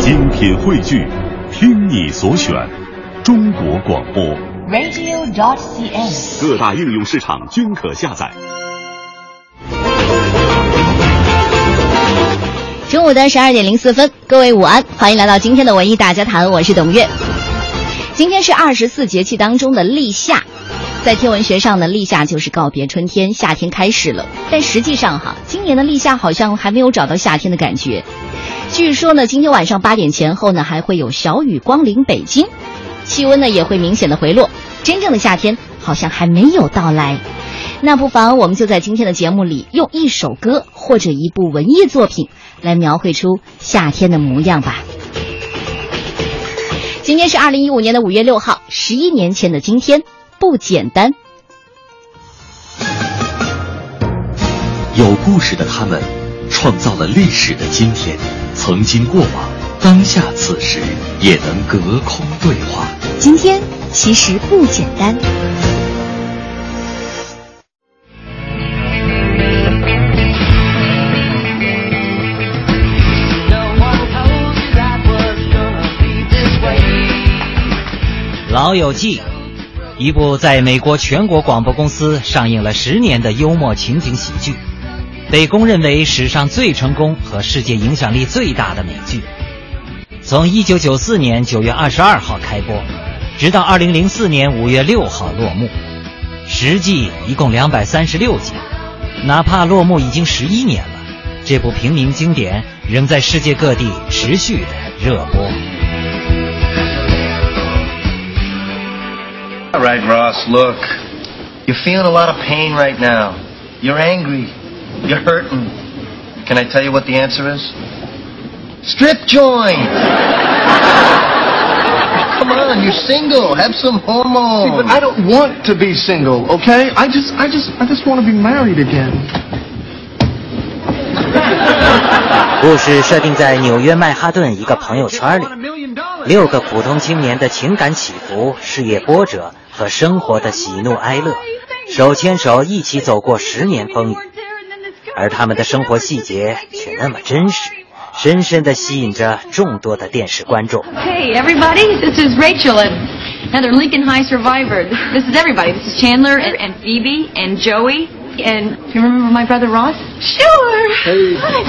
精品汇聚，听你所选，中国广播。radio.dot.cn，。各大应用市场均可下载。中午的十二点零四分，各位午安，欢迎来到今天的文艺大家谈，我是董月。今天是二十四节气当中的立夏，在天文学上呢，立夏就是告别春天，夏天开始了。但实际上哈，今年的立夏好像还没有找到夏天的感觉。据说呢，今天晚上八点前后呢，还会有小雨光临北京，气温呢也会明显的回落。真正的夏天好像还没有到来。那不妨我们就在今天的节目里，用一首歌或者一部文艺作品来描绘出夏天的模样吧。今天是二零一五年的五月六号，十一年前的今天，不简单。有故事的他们，创造了历史的今天。曾经过往，当下此时，也能隔空对话。今天其实不简单。《老友记》，一部在美国全国广播公司上映了十年的幽默情景喜剧，被公认为史上最成功和世界影响力最大的美剧。从1994年9月22号开播，直到2004年5月6号落幕，十季一共236集。哪怕落幕已经十一年了，这部平民经典仍在世界各地持续的热播。All right, Ross, look. You're feeling a lot of pain right now. You're angry. You're hurting. Can I tell you what the answer is? Strip joint! Come on, you're single. Have some hormones. But I don't want to be single, okay? I just, I just, I just want to be married again. 故事设定在纽约曼哈顿一个朋友圈里，六个普通青年的情感起伏、事业波折和生活的喜怒哀乐，手牵手一起走过十年风雨， 而他们的生活细节却那么真实，深深地吸引着众多的电视观众。Hey, everybody, this is Rachel and another Lincoln High survivor. This is everybody. This is Chandler and, and Phoebe and Joey. And do you remember my brother Ross? Sure. Hey. Hi.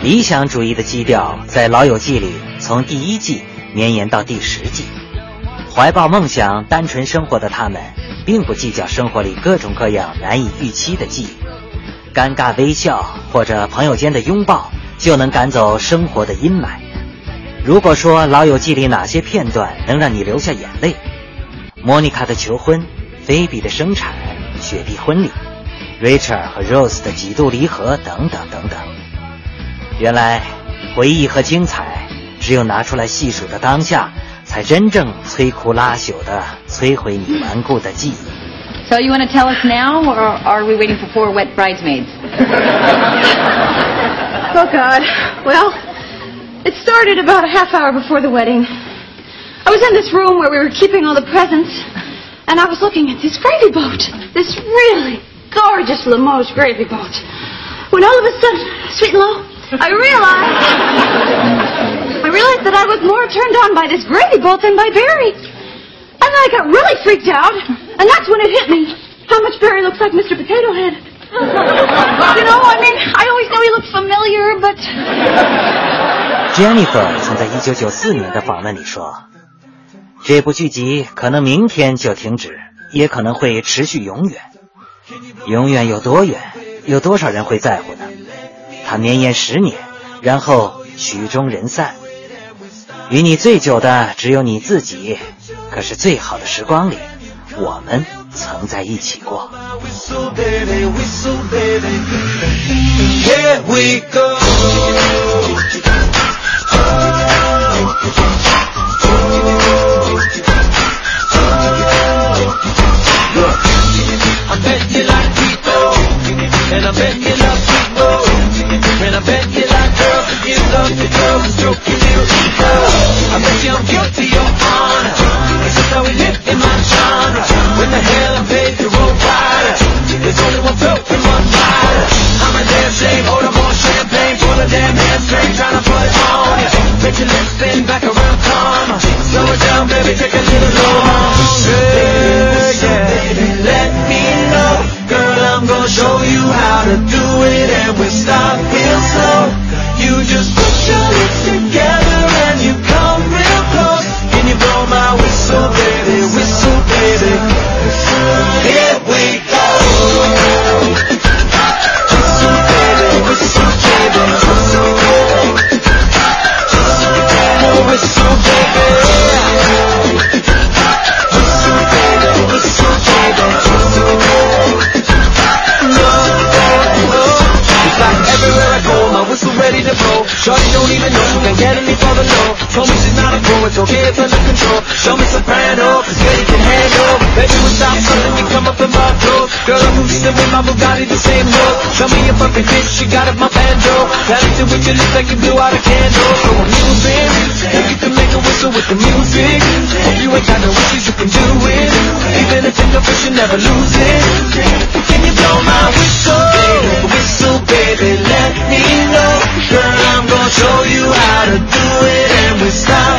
理想主义的基调在《老友记》里从第一季绵延到第十季。怀抱梦想、单纯生活的他们，并不计较生活里各种各样难以预期的际遇，尴尬微笑或者朋友间的拥抱就能赶走生活的阴霾。如果说《老友记》里哪些片段能让你流下眼泪，莫妮卡的求婚、菲比的生产、雪碧婚礼、Rachel 和 Rose 的几度离合等等等等。原来，回忆和精彩，只有拿出来细数的当下，才真正摧枯拉朽的摧毁你顽固的记忆。 So you want to tell us now, or are we waiting for four wet bridesmaids? Oh, God. Well, it started about a half hour before the wedding. I was in this room where we were keeping all the presents, and I was looking at this gravy boat. This really gorgeous Limoges gravy boat. When all of a sudden, sweet and low, I realized. I realized that I was more turned on by this gravy bolt than by Barry. And then I got really freaked out, and that's when it hit me how much Barry looks like Mr. Potato Head. you know, I mean, I always know he looked familiar, but. Jennifer 曾在1994年的访问里说：“这部剧集可能明天就停止，也可能会持续永远。永远有多远？有多少人会在乎呢？它绵延十年，然后曲终人散。与你最久的只有你自己，可是最好的时光里，我们曾在一起过。” love control and stroke your little ego I bet you I'm guilty of honor It's just how we live in my genre When the hell I played the road rider There's only one throat and one rider I'm a damn shame, order more champagne Pull a damn hamstring, trying to put it on you. Make your lips spin back around karma Slow it down, baby, take a little longer okay if I lose control. Show me soprano, cause girl you can handle. Maybe we stop something, we come up in my door. Girl, I'm moving with my Bugatti, the same road. Show me a perfect bitch, she got it, my banjo. Talented with your lips like you blew out a candle. So I'm moving, if you can make a whistle with the music. Hope you ain't got no issues, you can do it. Even if it's no you never lose it. Can you blow my whistle? Baby, whistle, baby, let me know. Girl, I'm gonna show you how to do it. And we start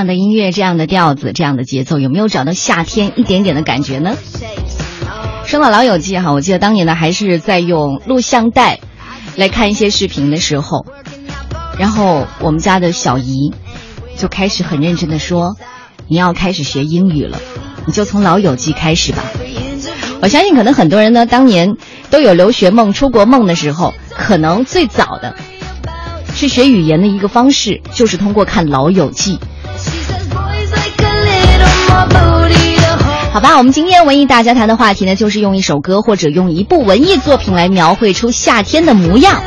样的音乐，这样的调子，这样的节奏，有没有找到夏天一点点的感觉呢？说到《老友记》哈，我记得当年呢还是在用录像带来看一些视频的时候，然后我们家的小姨就开始很认真的说：“你要开始学英语了，你就从《老友记》开始吧。”我相信可能很多人呢当年都有留学梦、出国梦的时候，可能最早的是学语言的一个方式，就是通过看《老友记》。好吧，我们今天文艺大家谈的话题呢，就是用一首歌或者用一部文艺作品来描绘出夏天的模样。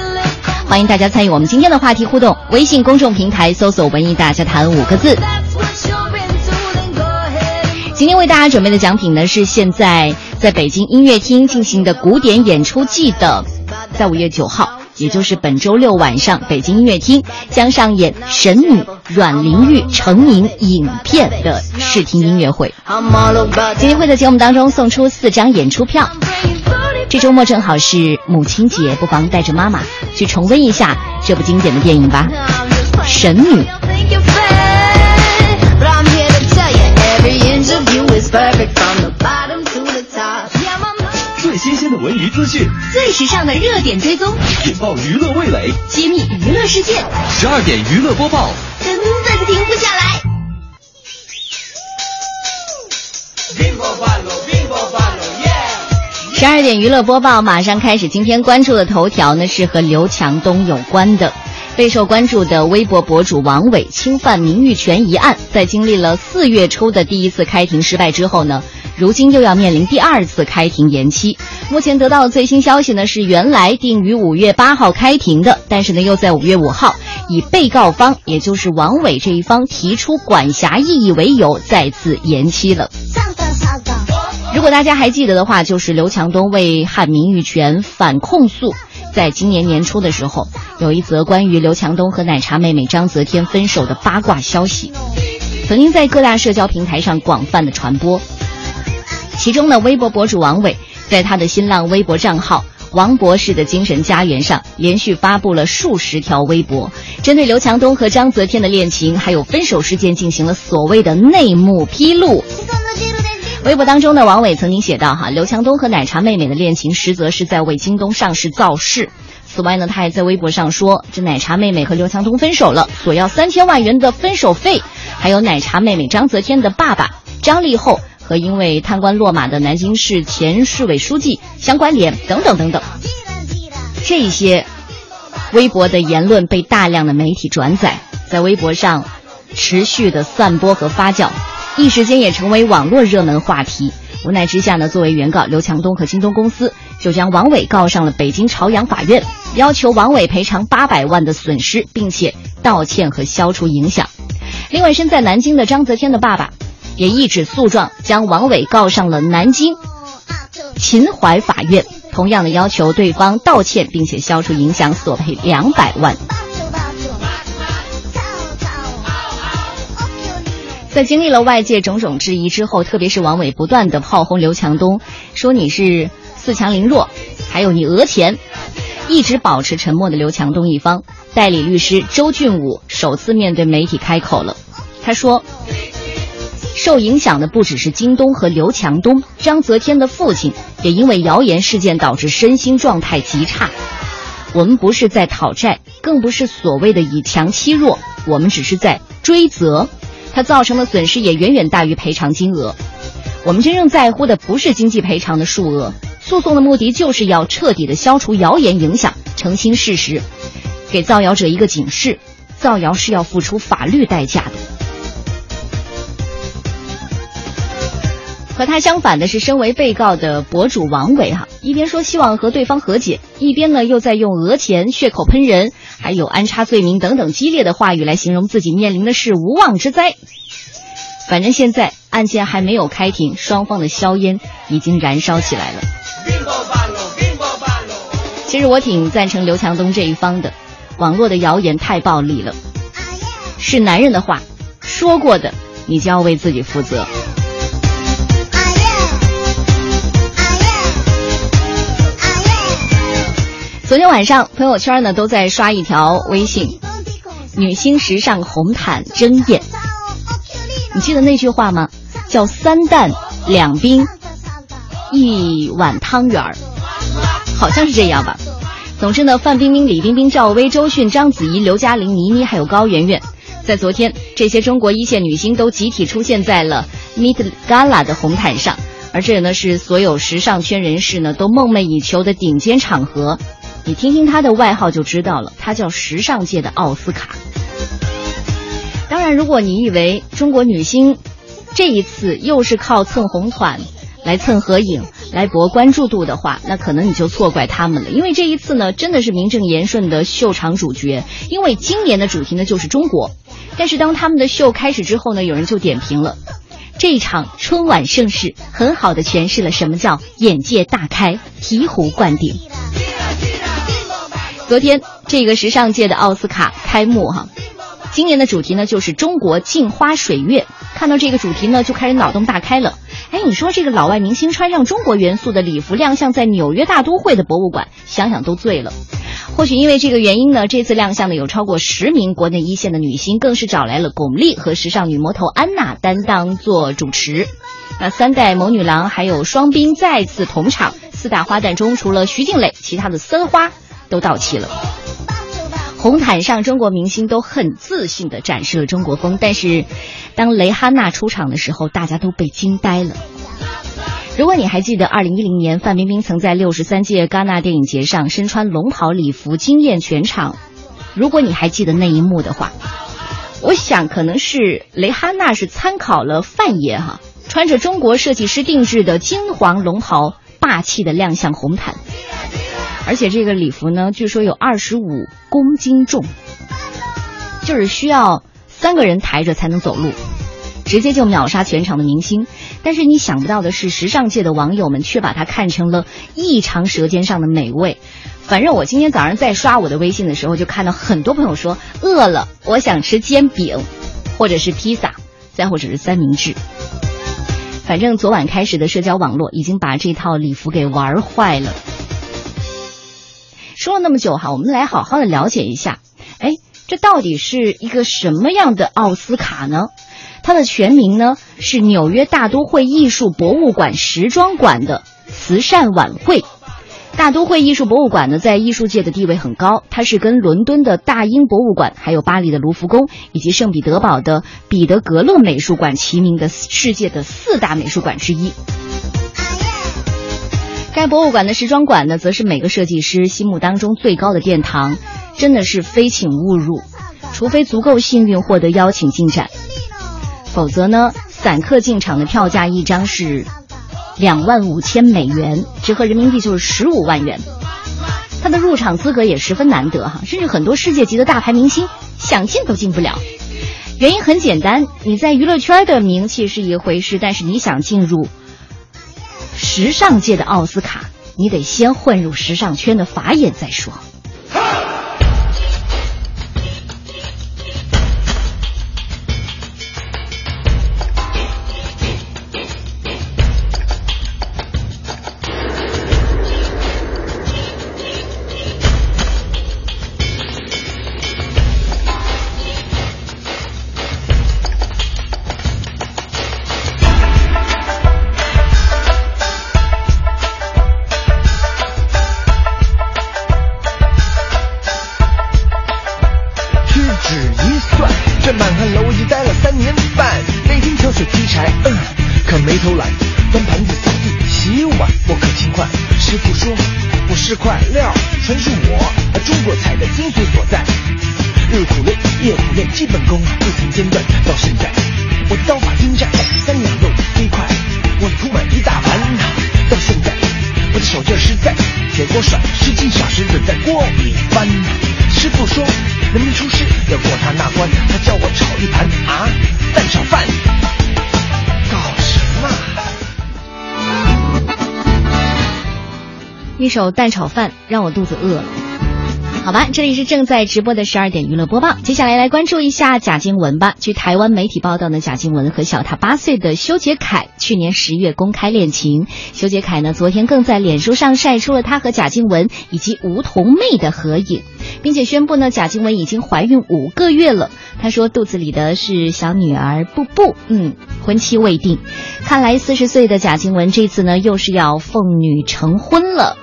欢迎大家参与我们今天的话题互动，微信公众平台搜索“文艺大家谈”五个字。今天为大家准备的奖品呢，是现在在北京音乐厅进行的古典演出季的，在五月九号，也就是本周六晚上，北京音乐厅将上演《神女》阮玲玉成名影片的视听音乐会。今天会在节目当中送出四张演出票。这周末正好是母亲节，不妨带着妈妈去重温一下这部经典的电影吧，《神女》。文娱资讯，最时尚的热点追踪，引爆娱乐味蕾，揭秘娱乐世界，十二点娱乐播报，根本停不下来。十二点娱乐播报马上开始。今天关注的头条呢是和刘强东有关的。备受关注的微博博主王伟侵犯名誉权一案，在经历了四月初的第一次开庭失败之后呢，如今又要面临第二次开庭延期。目前得到的最新消息呢是，原来定于五月八号开庭的，但是呢又在五月五号以被告方，也就是王伟这一方提出管辖异议为由，再次延期了。如果大家还记得的话，就是刘强东为汉民玉泉反控诉。在今年年初的时候，有一则关于刘强东和奶茶妹妹张泽天分手的八卦消息，曾经在各大社交平台上广泛的传播。其中呢，微博博主王伟在他的新浪微博账号“王博士的精神家园”上，连续发布了数十条微博，针对刘强东和张泽天的恋情还有分手事件进行了所谓的内幕披露。微博当中呢，王伟曾经写道：“哈，刘强东和奶茶妹妹的恋情，实则是在为京东上市造势。此外呢，他还在微博上说，这奶茶妹妹和刘强东分手了，索要三千万元的分手费，还有奶茶妹妹张泽天的爸爸张立厚和因为贪官落马的南京市前市委书记相关联，等等等等。这些微博的言论被大量的媒体转载，在微博上持续的散播和发酵。”一时间也成为网络热门话题。无奈之下呢，作为原告，刘强东和京东公司就将王伟告上了北京朝阳法院，要求王伟赔偿八百万的损失，并且道歉和消除影响。另外，身在南京的张泽天的爸爸也一纸诉状，将王伟告上了南京秦淮法院，同样的要求对方道歉，并且消除影响，索赔两百万。在经历了外界种种质疑之后，特别是王伟不断的炮轰刘强东，说你是恃强凌弱，还有你讹钱，一直保持沉默的刘强东一方，代理律师周俊武首次面对媒体开口了。他说：“受影响的不只是京东和刘强东，张泽天的父亲也因为谣言事件导致身心状态极差。我们不是在讨债，更不是所谓的以强欺弱，我们只是在追责。他造成的损失也远远大于赔偿金额。我们真正在乎的不是经济赔偿的数额。”诉讼的目的就是要彻底的消除谣言影响，澄清事实，给造谣者一个警示：造谣是要付出法律代价的。和他相反的是，身为被告的博主王伟哈，一边说希望和对方和解，一边呢又在用讹钱、血口喷人，还有安插罪名等等激烈的话语来形容自己面临的是无妄之灾。反正现在案件还没有开庭，双方的硝烟已经燃烧起来了。其实我挺赞成刘强东这一方的，网络的谣言太暴力了，是男人的话说过的，你就要为自己负责。昨天晚上朋友圈呢都在刷一条微信，女星时尚红毯争艳，你记得那句话吗？叫三蛋两冰。一碗汤圆儿，好像是这样吧。总之呢，范冰冰、李冰冰、赵薇、周迅、章子怡、刘嘉玲、倪妮，还有高圆圆，在昨天，这些中国一线女星都集体出现在了 Meet Gala 的红毯上，而这也呢是所有时尚圈人士呢都梦寐以求的顶尖场合。你听听她的外号就知道了，她叫时尚界的奥斯卡。当然，如果你以为中国女星这一次又是靠蹭红毯。来蹭合影，来博关注度的话，那可能你就错怪他们了。因为这一次呢，真的是名正言顺的秀场主角。因为今年的主题呢就是中国，但是当他们的秀开始之后呢，有人就点评了，这场春晚盛世很好的诠释了什么叫眼界大开、醍醐灌顶。昨天这个时尚界的奥斯卡开幕哈，今年的主题呢就是中国镜花水月。看到这个主题呢，就开始脑洞大开了。哎，你说这个老外明星穿上中国元素的礼服亮相在纽约大都会的博物馆，想想都醉了。或许因为这个原因呢，这次亮相的有超过十名国内一线的女星，更是找来了巩俐和时尚女魔头安娜担当做主持。那三代谋女郎还有双冰再次同场，四大花旦中除了徐静蕾，其他的三花都到齐了。红毯上，中国明星都很自信地展示了中国风，但是，当蕾哈娜出场的时候，大家都被惊呆了。如果你还记得，二零一零年范冰冰曾在六十三届戛纳电影节上身穿龙袍礼服惊艳全场，如果你还记得那一幕的话，我想可能是蕾哈娜是参考了范爷哈，穿着中国设计师定制的金黄龙袍，霸气的亮相红毯。而且这个礼服呢，据说有二十五公斤重，就是需要三个人抬着才能走路，直接就秒杀全场的明星。但是你想不到的是，时尚界的网友们却把它看成了异常舌尖上的美味。反正我今天早上在刷我的微信的时候，就看到很多朋友说饿了，我想吃煎饼，或者是披萨，再或者是三明治。反正昨晚开始的社交网络已经把这套礼服给玩坏了。说了那么久哈，我们来好好的了解一下，哎，这到底是一个什么样的奥斯卡呢？它的全名呢是纽约大都会艺术博物馆时装馆的慈善晚会。大都会艺术博物馆呢，在艺术界的地位很高，它是跟伦敦的大英博物馆、还有巴黎的卢浮宫以及圣彼得堡的彼得格勒美术馆齐名的世界的四大美术馆之一。该博物馆的时装馆呢，则是每个设计师心目当中最高的殿堂，真的是非请勿入，除非足够幸运获得邀请进展，否则呢，散客进场的票价一张是两万五千美元，折合人民币就是十五万元。它的入场资格也十分难得哈，甚至很多世界级的大牌明星想进都进不了。原因很简单，你在娱乐圈的名气是一回事，但是你想进入。时尚界的奥斯卡，你得先混入时尚圈的法眼再说。蛋炒饭让我肚子饿了。好吧，这里是正在直播的十二点娱乐播报。接下来来关注一下贾静雯吧。据台湾媒体报道呢，贾静雯和小她八岁的修杰楷去年十月公开恋情。修杰楷呢，昨天更在脸书上晒出了他和贾静雯以及梧桐妹的合影，并且宣布呢，贾静雯已经怀孕五个月了。她说肚子里的是小女儿布布，嗯，婚期未定。看来四十岁的贾静雯这次呢，又是要奉女成婚了。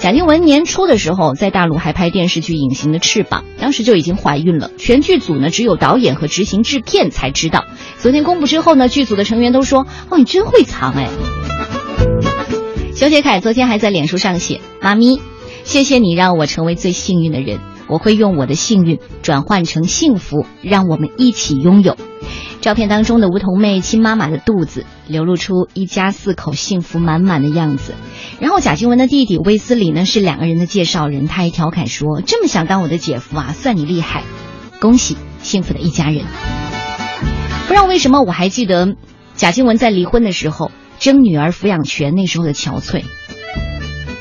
贾静雯年初的时候在大陆还拍电视剧《隐形的翅膀》，当时就已经怀孕了。全剧组呢只有导演和执行制片才知道。昨天公布之后呢，剧组的成员都说：“哦，你真会藏哎。”修杰楷昨天还在脸书上写：“妈咪，谢谢你让我成为最幸运的人，我会用我的幸运转换成幸福，让我们一起拥有。”照片当中的梧桐妹亲妈妈的肚子，流露出一家四口幸福满满的样子。然后贾静雯的弟弟威斯理呢是两个人的介绍人，他还调侃说：“这么想当我的姐夫啊，算你厉害，恭喜幸福的一家人。”不知道为什么我还记得贾静雯在离婚的时候争女儿抚养权那时候的憔悴。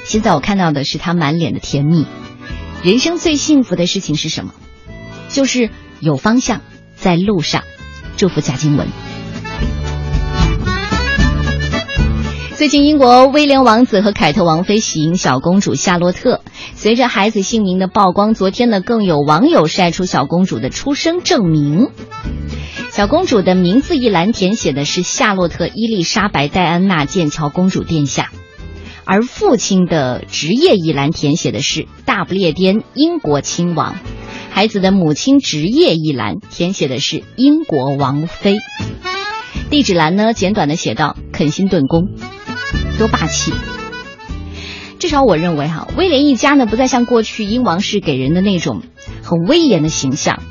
现在我看到的是她满脸的甜蜜。人生最幸福的事情是什么？就是有方向，在路上。祝福贾静雯。最近，英国威廉王子和凯特王妃喜迎小公主夏洛特。随着孩子姓名的曝光，昨天呢，更有网友晒出小公主的出生证明。小公主的名字一栏填写的是夏洛特·伊丽莎白·戴安娜·剑桥公主殿下，而父亲的职业一栏填写的是大不列颠英国亲王。孩子的母亲职业一栏填写的是英国王妃，地址栏呢简短的写到肯辛顿宫，多霸气！至少我认为哈，威廉一家呢不再像过去英王室给人的那种很威严的形象，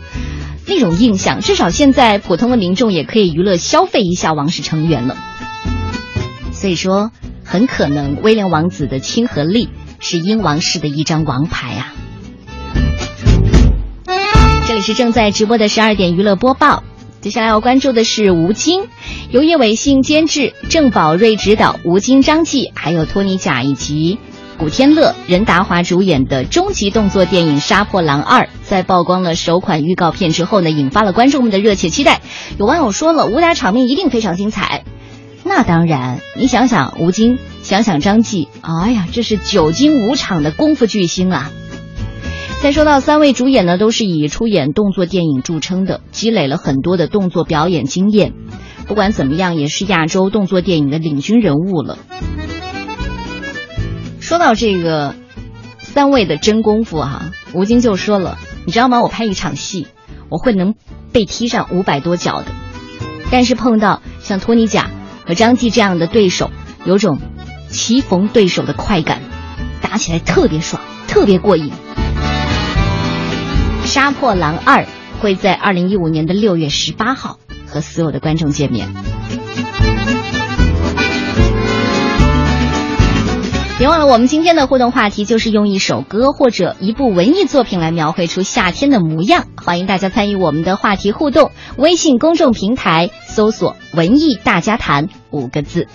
那种印象，至少现在普通的民众也可以娱乐消费一下王室成员了。所以说，很可能威廉王子的亲和力是英王室的一张王牌啊。这里是正在直播的十二点娱乐播报，接下来要关注的是吴京，由叶伟信监制，郑宝瑞执导，吴京、张继还有托尼贾以及古天乐、任达华主演的终极动作电影《杀破狼二》，在曝光了首款预告片之后呢，引发了观众们的热切期待。有网友说了，武打场面一定非常精彩。那当然，你想想吴京，想想张继，哎呀，这是久经五场的功夫巨星啊！再说到三位主演呢，都是以出演动作电影著称的，积累了很多的动作表演经验。不管怎么样，也是亚洲动作电影的领军人物了。说到这个三位的真功夫哈，吴京就说了：“你知道吗？我拍一场戏，我会能被踢上五百多脚的。但是碰到像托尼贾和张继这样的对手，有种棋逢对手的快感，打起来特别爽，特别过瘾。”《杀破狼二》会在二零一五年的六月十八号和所有的观众见面。别忘了，我们今天的互动话题就是用一首歌或者一部文艺作品来描绘出夏天的模样。欢迎大家参与我们的话题互动，微信公众平台搜索“文艺大家谈”五个字。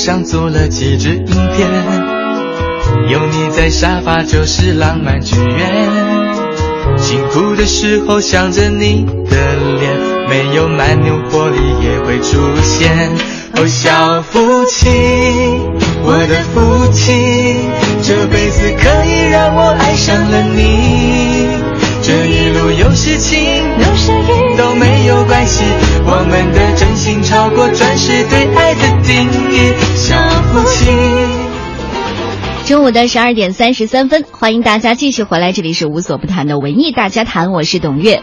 上做了几支影片，有你在沙发就是浪漫剧院，辛苦的时候想着你的脸，没有蛮牛活力也会出现，哦，小夫妻，我的父亲，这辈子可以让我爱上了你，这一路有事情，有声音，都没有关系，我们的真心超过钻石对。中午的十二点三十三分，欢迎大家继续回来，这里是无所不谈的文艺大家谈，我是董月。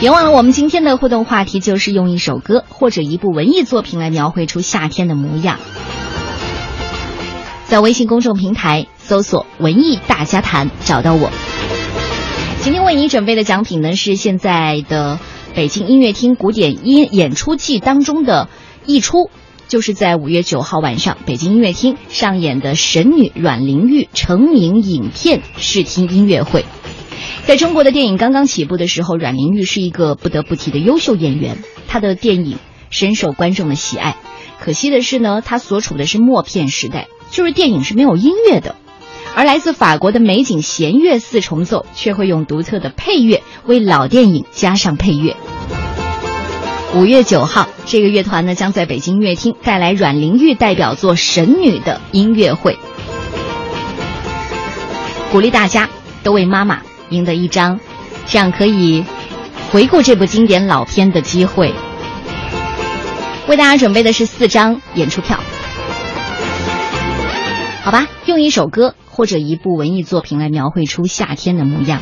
别忘了，我们今天的互动话题就是用一首歌或者一部文艺作品来描绘出夏天的模样。在微信公众平台搜索“文艺大家谈”，找到我。今天为你准备的奖品呢，是现在的北京音乐厅古典音演出季当中的一出，就是在五月九号晚上，北京音乐厅上演的神女阮玲玉成名影片试听音乐会。在中国的电影刚刚起步的时候，阮玲玉是一个不得不提的优秀演员，她的电影深受观众的喜爱。可惜的是呢，她所处的是默片时代，就是电影是没有音乐的。而来自法国的美景弦乐四重奏却会用独特的配乐为老电影加上配乐。五月九号，这个乐团呢将在北京音乐厅带来阮玲玉代表作《神女》的音乐会，鼓励大家都为妈妈。赢得一张，这样可以回顾这部经典老片的机会。为大家准备的是四张演出票，好吧？用一首歌或者一部文艺作品来描绘出夏天的模样。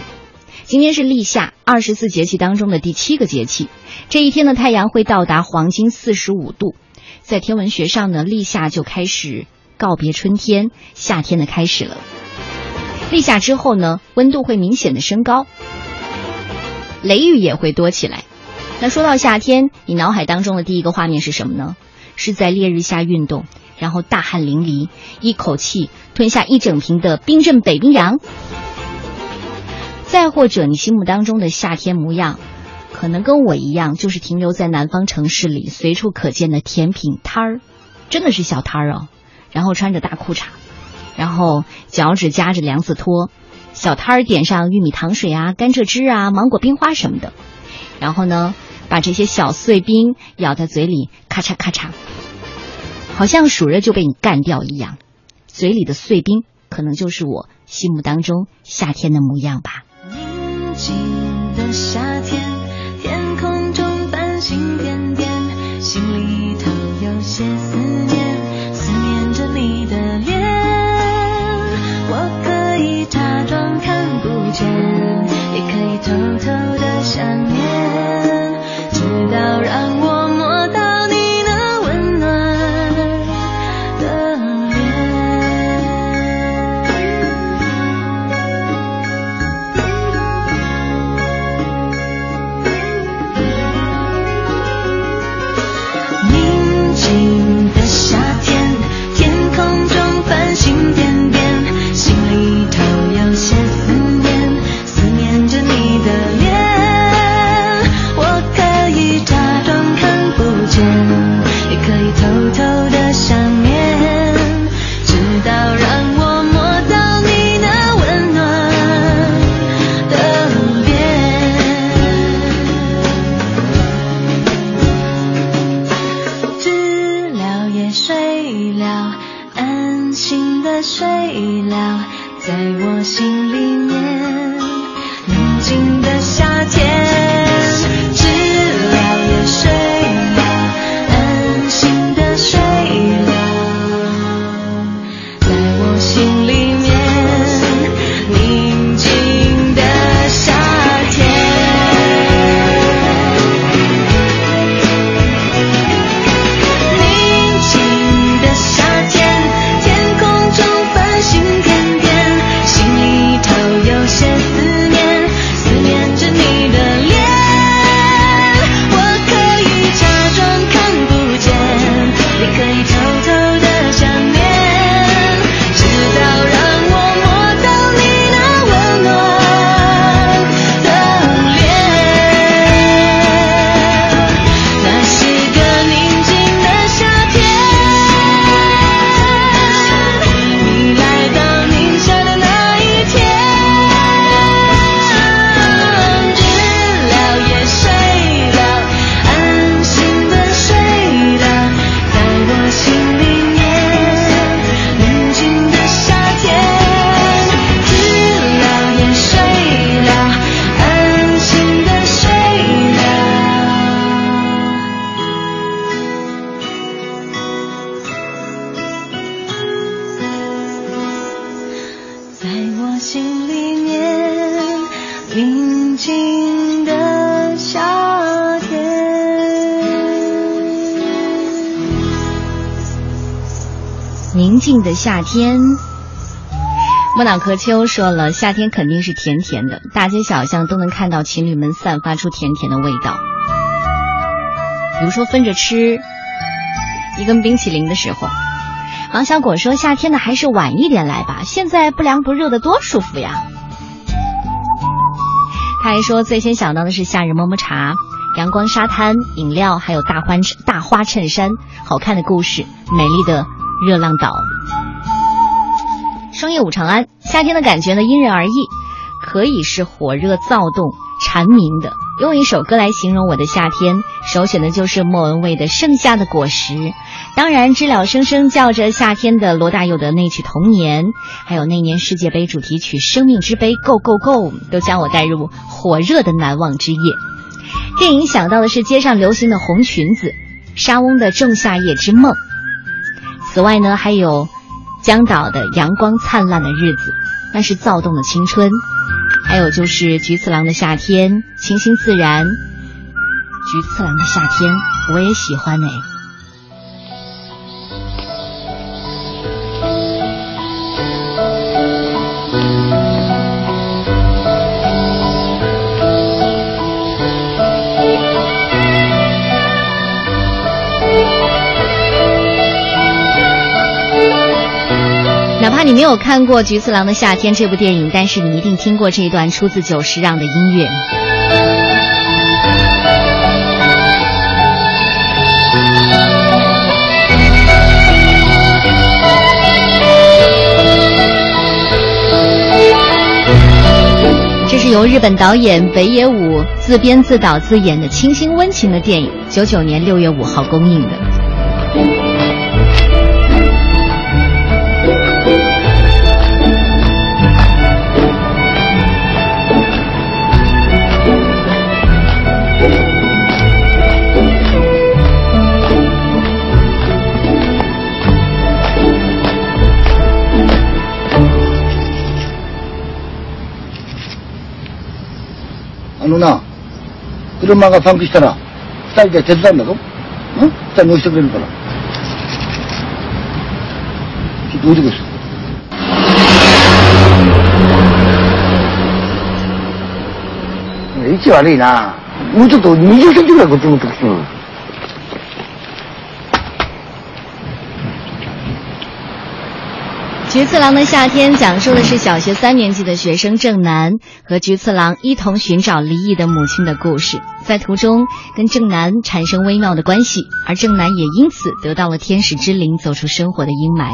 今天是立夏，二十四节气当中的第七个节气。这一天的太阳会到达黄金四十五度，在天文学上呢，立夏就开始告别春天，夏天的开始了。立夏之后呢，温度会明显的升高，雷雨也会多起来。那说到夏天，你脑海当中的第一个画面是什么呢？是在烈日下运动，然后大汗淋漓，一口气吞下一整瓶的冰镇北冰洋。再或者，你心目当中的夏天模样，可能跟我一样，就是停留在南方城市里随处可见的甜品摊儿，真的是小摊儿哦，然后穿着大裤衩。然后脚趾夹着凉子拖，小摊儿点上玉米糖水啊、甘蔗汁啊、芒果冰花什么的，然后呢，把这些小碎冰咬在嘴里，咔嚓咔嚓，好像数着就被你干掉一样。嘴里的碎冰，可能就是我心目当中夏天的模样吧。宁静的夏天，天空中繁星点点，心里头有些思念，思念着你的脸。我可以假装看不见，也可以偷偷的想念，直到让我静的夏天。莫脑壳秋说了，夏天肯定是甜甜的，大街小巷都能看到情侣们散发出甜甜的味道。比如说分着吃一根冰淇淋的时候，王小果说夏天的还是晚一点来吧，现在不凉不热的多舒服呀。他还说最先想到的是夏日么么茶、阳光沙滩、饮料，还有大花大花衬衫、好看的故事、美丽的热浪岛。双叶舞长安，夏天的感觉呢因人而异，可以是火热躁动、蝉鸣的。用一首歌来形容我的夏天，首选的就是莫文蔚的《盛夏的果实》。当然，知了声声叫着夏天的罗大佑的那曲《童年》，还有那年世界杯主题曲《生命之杯》，Go Go Go，都将我带入火热的难忘之夜。电影想到的是街上流行的红裙子，莎翁的《仲夏夜之梦》。此外呢，还有江岛的阳光灿烂的日子，那是躁动的青春。还有就是菊次郎的夏天，清新自然。菊次郎的夏天，我也喜欢哎。怕你没有看过《菊次郎的夏天》这部电影，但是你一定听过这一段出自久石让的音乐。这是由日本导演北野武自编自导自演的清新温情的电影，九九年六月五号公映的。のな、車がパンクしたら、二人で手伝うんだぞ。ん？二人乗せてくれるから。ちょっと置いてくれ。位置悪いな。もうちょっと20センチぐらいこっち持ってきてよ。菊次郎的夏天讲述的是小学三年级的学生正南和菊次郎一同寻找离异的母亲的故事，在途中跟正南产生微妙的关系，而正南也因此得到了天使之灵，走出生活的阴霾。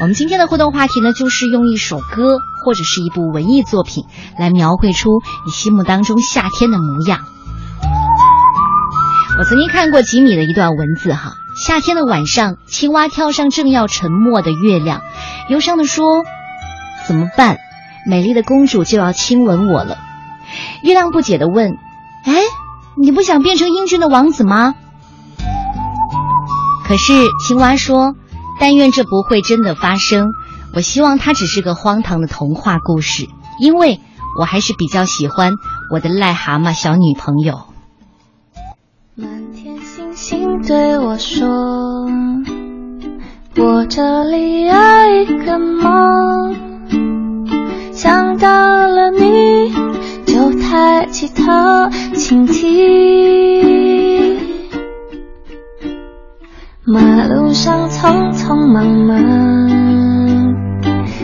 我们今天的互动话题呢，就是用一首歌或者是一部文艺作品来描绘出你心目当中夏天的模样。我曾经看过吉米的一段文字哈。夏天的晚上，青蛙跳上正要沉没的月亮，忧伤的说：“怎么办？美丽的公主就要亲吻我了。”月亮不解的问：“哎，你不想变成英俊的王子吗？”可是青蛙说：“但愿这不会真的发生。我希望它只是个荒唐的童话故事，因为我还是比较喜欢我的癞蛤蟆小女朋友。”满天星对我说：“我这里有一个梦，想到了你就抬起头倾听。马路上匆匆忙忙，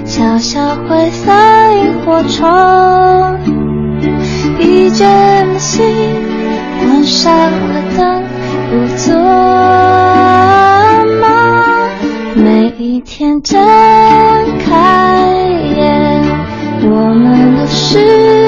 小小灰色萤火虫，疲倦的心关上了灯。”不做梦，每一天睁开眼，我们都是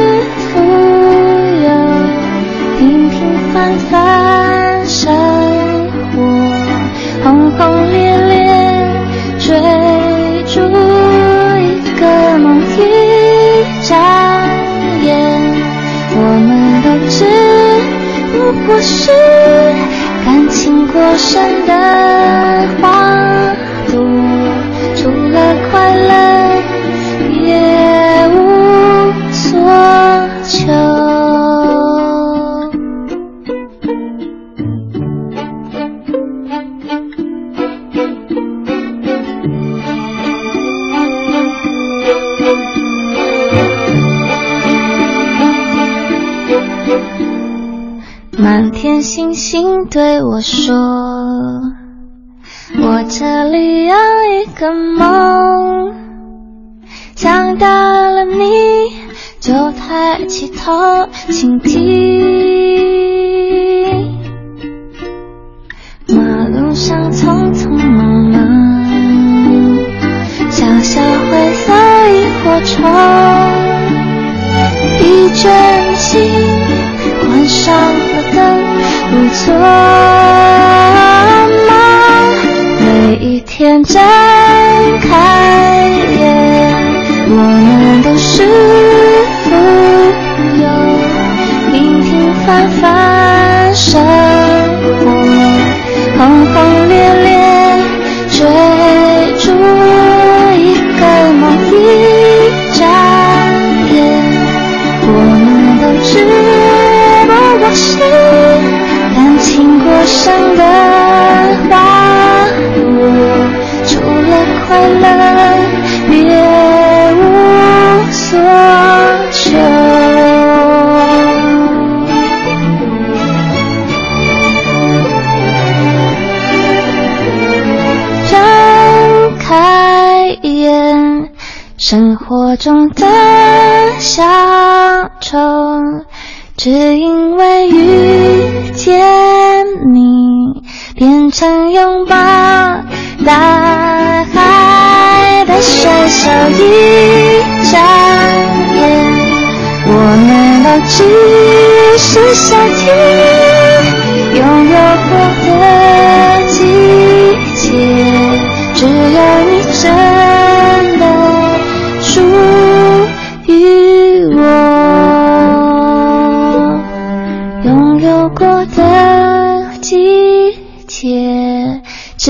我们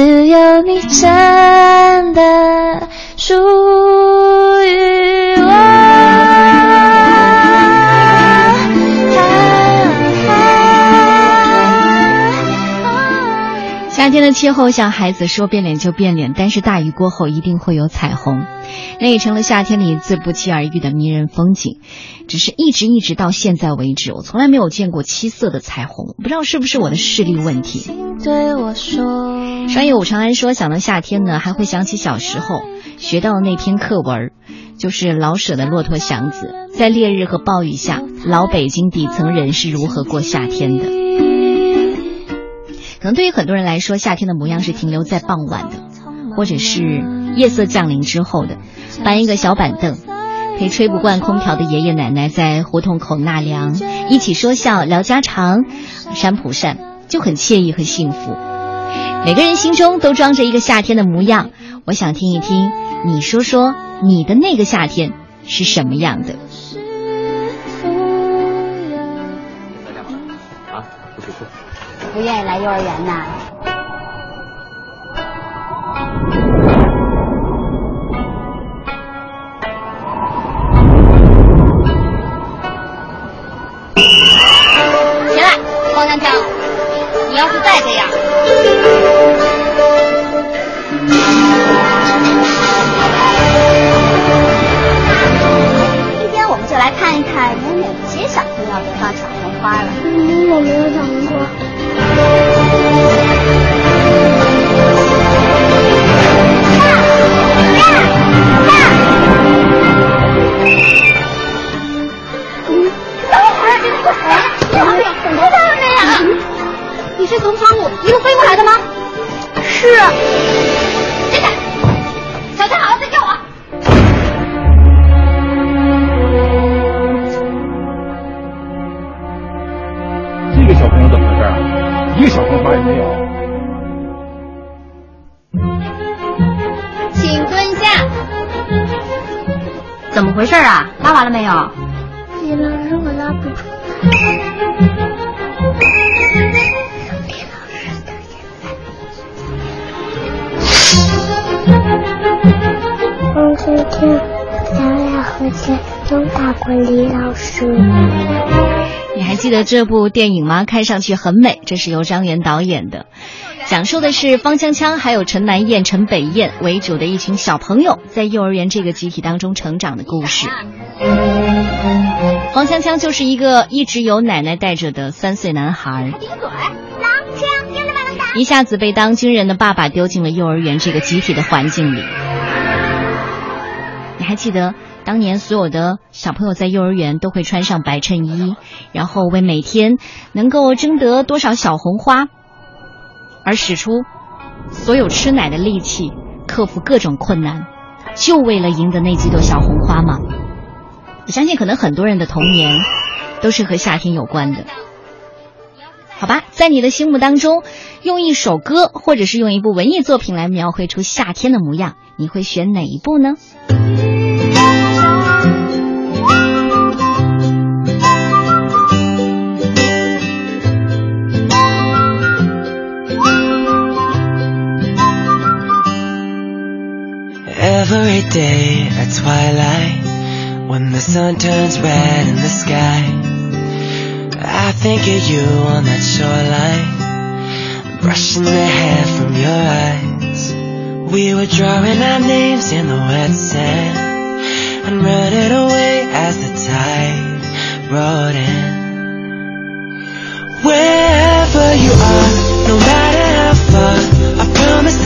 只有你真的属的气候像孩子说变脸就变脸，但是大雨过后一定会有彩虹，那也成了夏天里最不期而遇的迷人风景。只是一直一直到现在为止，我从来没有见过七色的彩虹，不知道是不是我的视力问题。对我说，商业武长安说，想到夏天呢，还会想起小时候学到的那篇课文，就是老舍的《骆驼祥子》。在烈日和暴雨下，老北京底层人是如何过夏天的？可能对于很多人来说，夏天的模样是停留在傍晚的，或者是夜色降临之后的，搬一个小板凳，陪吹不惯空调的爷爷奶奶在胡同口纳凉，一起说笑聊家常，山普扇就很惬意和幸福。每个人心中都装着一个夏天的模样，我想听一听你说说你的那个夏天是什么样的。不愿意来幼儿园呐？起来，方向强，你要是再这样，今天我们就来看一看有哪些小朋友得到小红花了。嗯，我没有小红花。是飞过来的吗？是。你还记得这部电影吗？看上去很美，这是由张元导演的，讲述的是方锵锵还有陈南燕、陈北燕为主的一群小朋友在幼儿园这个集体当中成长的故事。方锵锵就是一个一直由奶奶带着的三岁男孩，一下子被当军人的爸爸丢进了幼儿园这个集体的环境里。你还记得当年所有的小朋友在幼儿园都会穿上白衬衣，然后为每天能够争得多少小红花而使出所有吃奶的力气，克服各种困难，就为了赢得那几朵小红花吗？我相信，可能很多人的童年都是和夏天有关的。好吧，在你的心目当中，用一首歌或者是用一部文艺作品来描绘出夏天的模样，你会选哪一部呢？Every day at twilight, when the sun turns red in the sky, I think of you on that shoreline, brushing the hair from your eyes. We were drawing our names in the wet sand and running away as the tide rolled in. Wherever you are, no matter how far, I promise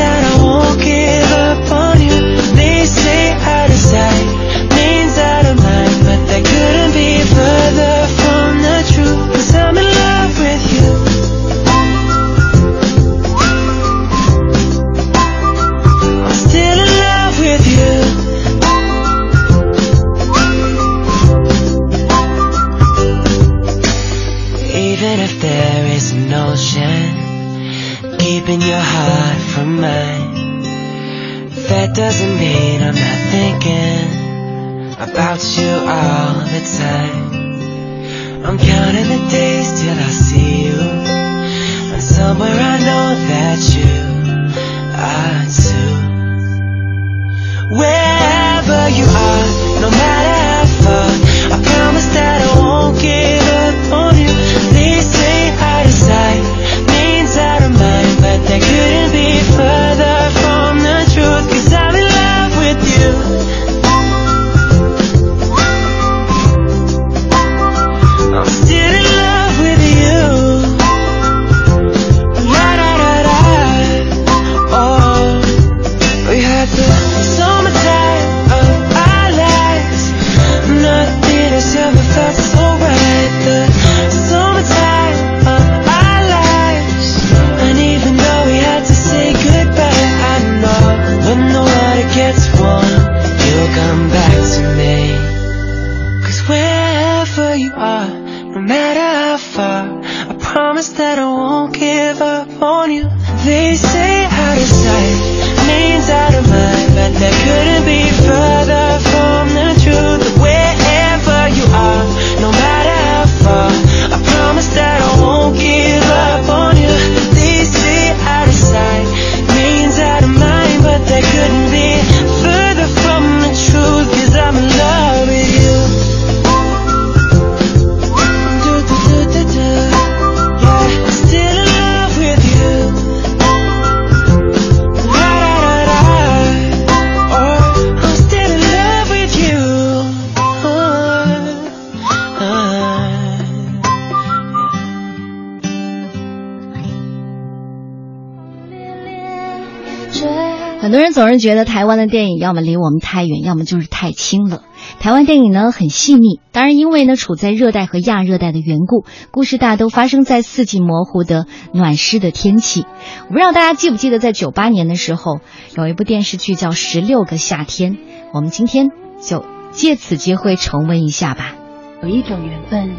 人觉得台湾的电影要么离我们太远，要么就是太轻了。台湾电影呢很细腻，当然因为呢处在热带和亚热带的缘故，故事大都发生在四季模糊的暖湿的天气。我不知道大家记不记得，在九八年的时候有一部电视剧叫《十六个夏天》，我们今天就借此机会重温一下吧。有一种缘分，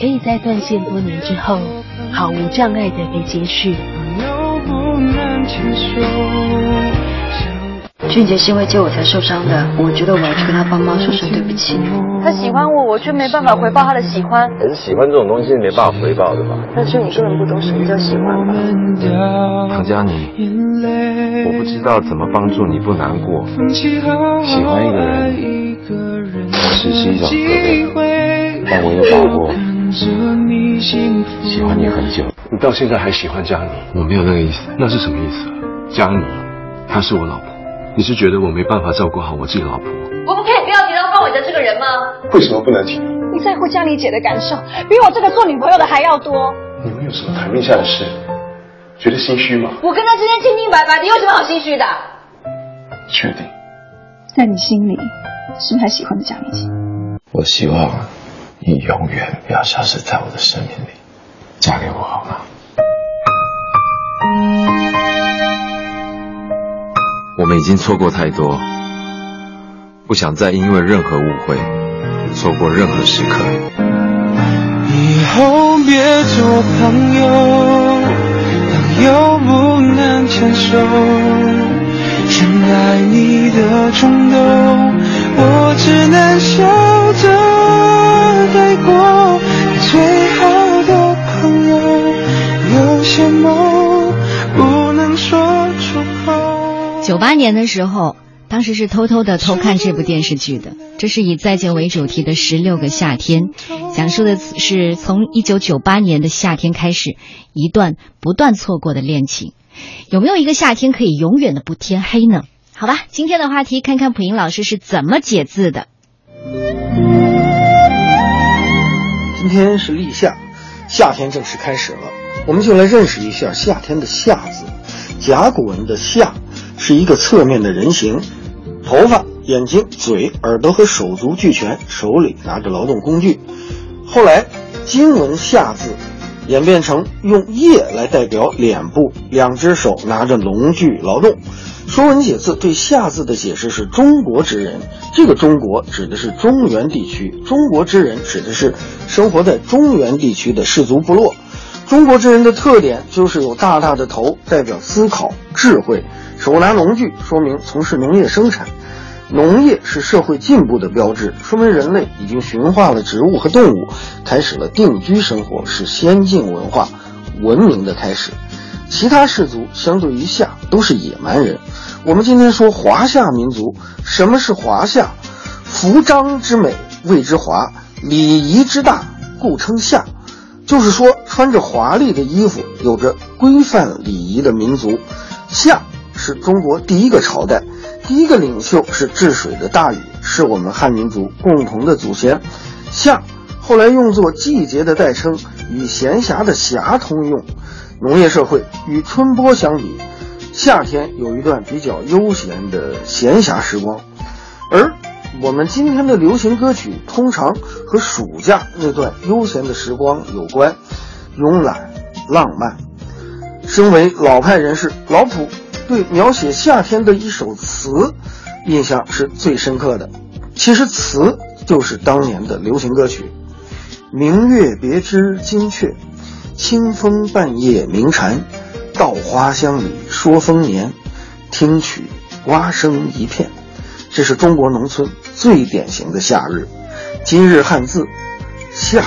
可以在断线多年之后，毫无障碍的被接续。俊杰是因为救我才受伤的，我觉得我要去跟他爸妈说声对不起。他喜欢我，我却没办法回报他的喜欢。可是喜欢这种东西是没办法回报的吧？但是你根本不懂什么叫喜欢吧？唐佳妮，我不知道怎么帮助你不难过。喜欢一个人，其实是一种可悲，但我有把握喜欢你很久。你到现在还喜欢佳妮？我没有那个意思，那是什么意思啊？佳妮，她是我老婆，你是觉得我没办法照顾好我自己老婆？我不可以不要提到方伟的这个人吗？为什么不能提？你在乎江里姐的感受，比我这个做女朋友的还要多。你们有什么台面下的事？觉得心虚吗？我跟他之间清清白白的，有什么好心虚的？确定？在你心里，是不是还喜欢着江里姐？我希望你永远不要消失在我的生命里，嫁给我好吗？我们已经错过太多，不想再因为任何误会错过任何时刻。以后别做朋友，朋友不能牵手，深爱你的冲动，我只能笑着带过。最好的朋友，有些梦九八年的时候，当时是偷偷的偷看这部电视剧的。这是以再见为主题的《十六个夏天》，讲述的是从一九九八年的夏天开始，一段不断错过的恋情。有没有一个夏天可以永远的不天黑呢？好吧，今天的话题，看看普英老师是怎么解字的。今天是立夏，夏天正式开始了，我们就来认识一下夏天的“夏”字。甲骨文的“夏”是一个侧面的人形，头发、眼睛、嘴、耳朵和手足俱全，手里拿着劳动工具。后来，金文“夏”字演变成用叶来代表脸部，两只手拿着农具劳动。《说文解字》对“夏”字的解释是中国之人，这个“中国”指的是中原地区，中国之人指的是生活在中原地区的氏族部落。中国之人的特点就是有大大的头，代表思考、智慧；手拿农具，说明从事农业生产。农业是社会进步的标志，说明人类已经驯化了植物和动物，开始了定居生活，是先进文化、文明的开始。其他氏族相对于夏都是野蛮人。我们今天说华夏民族，什么是华夏？服装之美谓之华，礼仪之大故称夏。就是说，穿着华丽的衣服，有着规范礼仪的民族。夏是中国第一个朝代，第一个领袖是治水的大禹，是我们汉民族共同的祖先。夏后来用作季节的代称，与闲暇的暇通用。农业社会与春播相比，夏天有一段比较悠闲的闲暇时光，而我们今天的流行歌曲通常和暑假那段悠闲的时光有关，慵懒、浪漫。身为老派人士，老普对描写夏天的一首词印象是最深刻的。其实词就是当年的流行歌曲，“明月别枝惊鹊。”清风半夜鸣蝉，稻花香里说丰年。听取蛙声一片，这是中国农村最典型的夏日。今日汉字，夏。